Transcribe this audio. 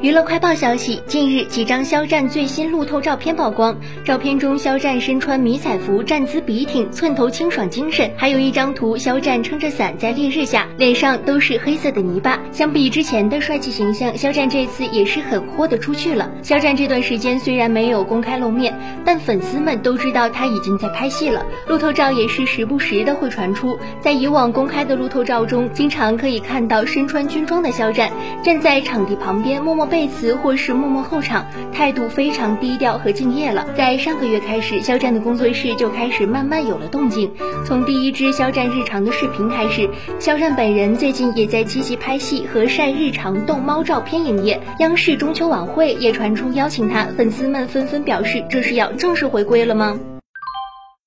娱乐快报消息，近日几张肖战最新路透照片曝光。照片中，肖战身穿迷彩服，站姿笔挺，寸头清爽精神。还有一张图，肖战撑着伞在烈日下，脸上都是黑色的泥巴。相比之前的帅气形象，肖战这次也是很豁得出去了。肖战这段时间虽然没有公开露面，但粉丝们都知道他已经在拍戏了。路透照也是时不时的会传出，在以往公开的路透照中，经常可以看到身穿军装的肖战站在场地旁边默默默。背词或是默默候场，态度非常低调和敬业了。在上个月开始，肖战的工作室就开始慢慢有了动静。从第一支肖战日常的视频开始，肖战本人最近也在积极拍戏和晒日常逗猫照片营业。央视中秋晚会也传出邀请他，粉丝们纷纷表示这是要正式回归了吗？